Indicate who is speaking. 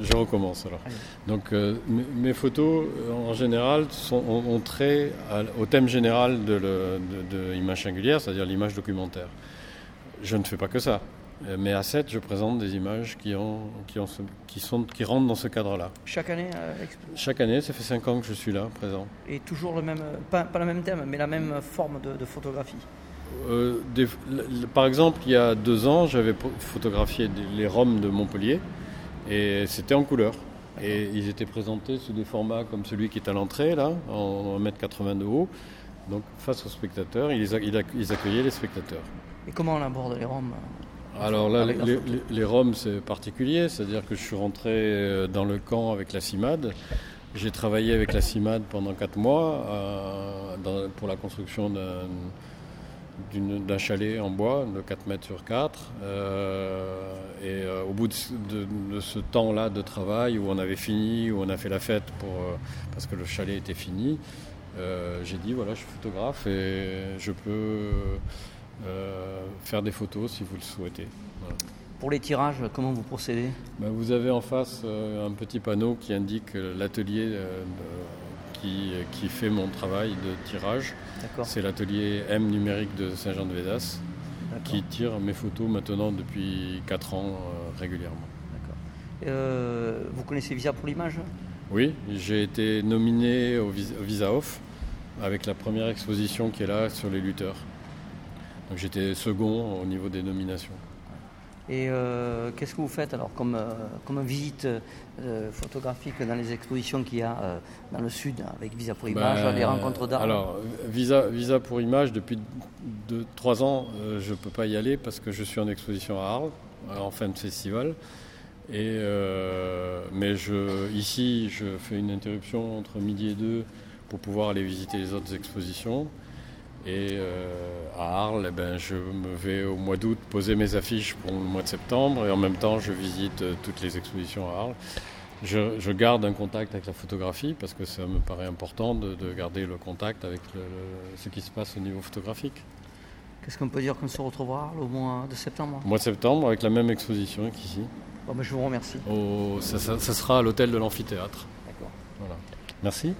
Speaker 1: Je recommence alors. Donc euh, mes photos en général sont, ont, trait au thème général de, l'image singulière, c'est-à-dire l'image documentaire. Je ne fais pas que ça. Mais à 7, je présente des images qui, ont, qui, ont, qui, sont, qui rentrent dans ce cadre-là.
Speaker 2: Chaque année euh,
Speaker 1: Chaque année, ça fait 5 ans que je suis là, présent.
Speaker 2: Et toujours le même, pas, pas le même thème, mais la même forme de, photographie
Speaker 1: euh, Par exemple, il y a deux ans, j'avais photographié les Roms de Montpellier. Et c'était en couleur. Et ils étaient présentés sous des formats comme celui qui est à l'entrée, là, en 1m80 de haut. Donc face aux spectateurs, ils, accueillaient les spectateurs.
Speaker 2: Et comment on aborde les Roms
Speaker 1: alors là, les, Roms, c'est particulier, c'est-à-dire que je suis rentré euh, dans le camp avec la CIMAD. J'ai travaillé avec la CIMAD pendant 4 mois euh, pour la construction d'un d'un chalet en bois de 4 mètres sur 4. Euh, et euh, au bout de, ce temps-là de travail où on avait fini, où on a fait la fête pour, euh, parce que le chalet était fini, j'ai dit voilà, je suis photographe et je peux faire des photos si vous le souhaitez.
Speaker 2: Pour les tirages, comment vous procédez?
Speaker 1: Ben, Vous avez en face un petit panneau qui indique l'atelier qui, fait mon travail de tirage. C'est l'atelier M numérique de Saint-Jean-de-Védas qui tire mes photos maintenant depuis 4 ans euh, régulièrement.
Speaker 2: Euh, vous connaissez Visa pour l'image?
Speaker 1: Oui, j'ai été nominé au Visa Off avec la première exposition qui est là sur les lutteurs. Donc j'étais second au niveau des nominations.
Speaker 2: Et euh, qu'est-ce que vous faites alors comme, euh, comme visite euh, photographique dans les expositions qu'il y a dans le sud avec Visa pour Image, ben, les rencontres d'art?
Speaker 1: Alors, Visa, Visa pour Image, depuis 2-3 ans, je ne peux pas y aller parce que je suis en exposition à Arles, en fin de festival. Et, mais je, ici, je fais une interruption entre midi et deux pour pouvoir aller visiter les autres expositions. Et euh, à Arles, eh ben, je me vais au mois d'août poser mes affiches pour le mois de septembre et en même temps je visite euh, toutes les expositions à Arles. Je, garde un contact avec la photographie parce que ça me paraît important de, garder le contact avec ce qui se passe au niveau photographique.
Speaker 2: Qu'est-ce qu'on peut dire qu'on se retrouvera Arles au mois de septembre?
Speaker 1: Au mois de septembre avec la même exposition qu'ici.
Speaker 2: Bon, ben, je vous remercie.
Speaker 1: ça, ça, sera à l'hôtel de l'amphithéâtre.
Speaker 2: D'accord.
Speaker 1: Voilà. Merci.